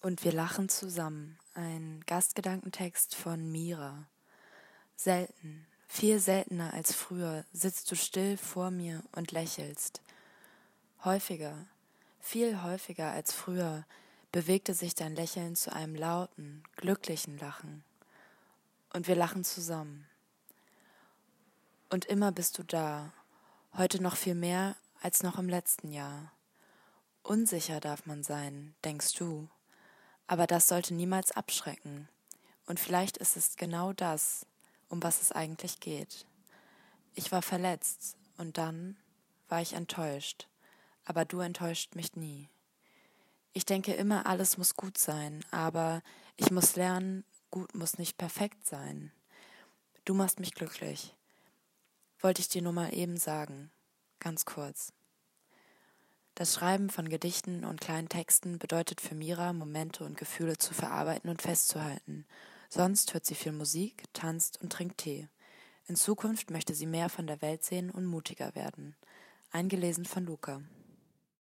Und wir lachen zusammen. Ein Gastgedankentext von Mira. Selten, viel seltener als früher, sitzt du still vor mir und lächelst. Häufiger, viel häufiger als früher, bewegte sich dein Lächeln zu einem lauten, glücklichen Lachen. Und wir lachen zusammen. Und immer bist du da, heute noch viel mehr als noch im letzten Jahr. Unsicher darf man sein, denkst du, aber das sollte niemals abschrecken. Und vielleicht ist es genau das, um was es eigentlich geht. Ich war verletzt und dann war ich enttäuscht, aber du enttäuscht mich nie. Ich denke immer, alles muss gut sein, aber ich muss lernen, gut muss nicht perfekt sein. Du machst mich glücklich. Wollte ich dir nur mal eben sagen, ganz kurz. Das Schreiben von Gedichten und kleinen Texten bedeutet für Mira, Momente und Gefühle zu verarbeiten und festzuhalten. Sonst hört sie viel Musik, tanzt und trinkt Tee. In Zukunft möchte sie mehr von der Welt sehen und mutiger werden. Eingelesen von Luca.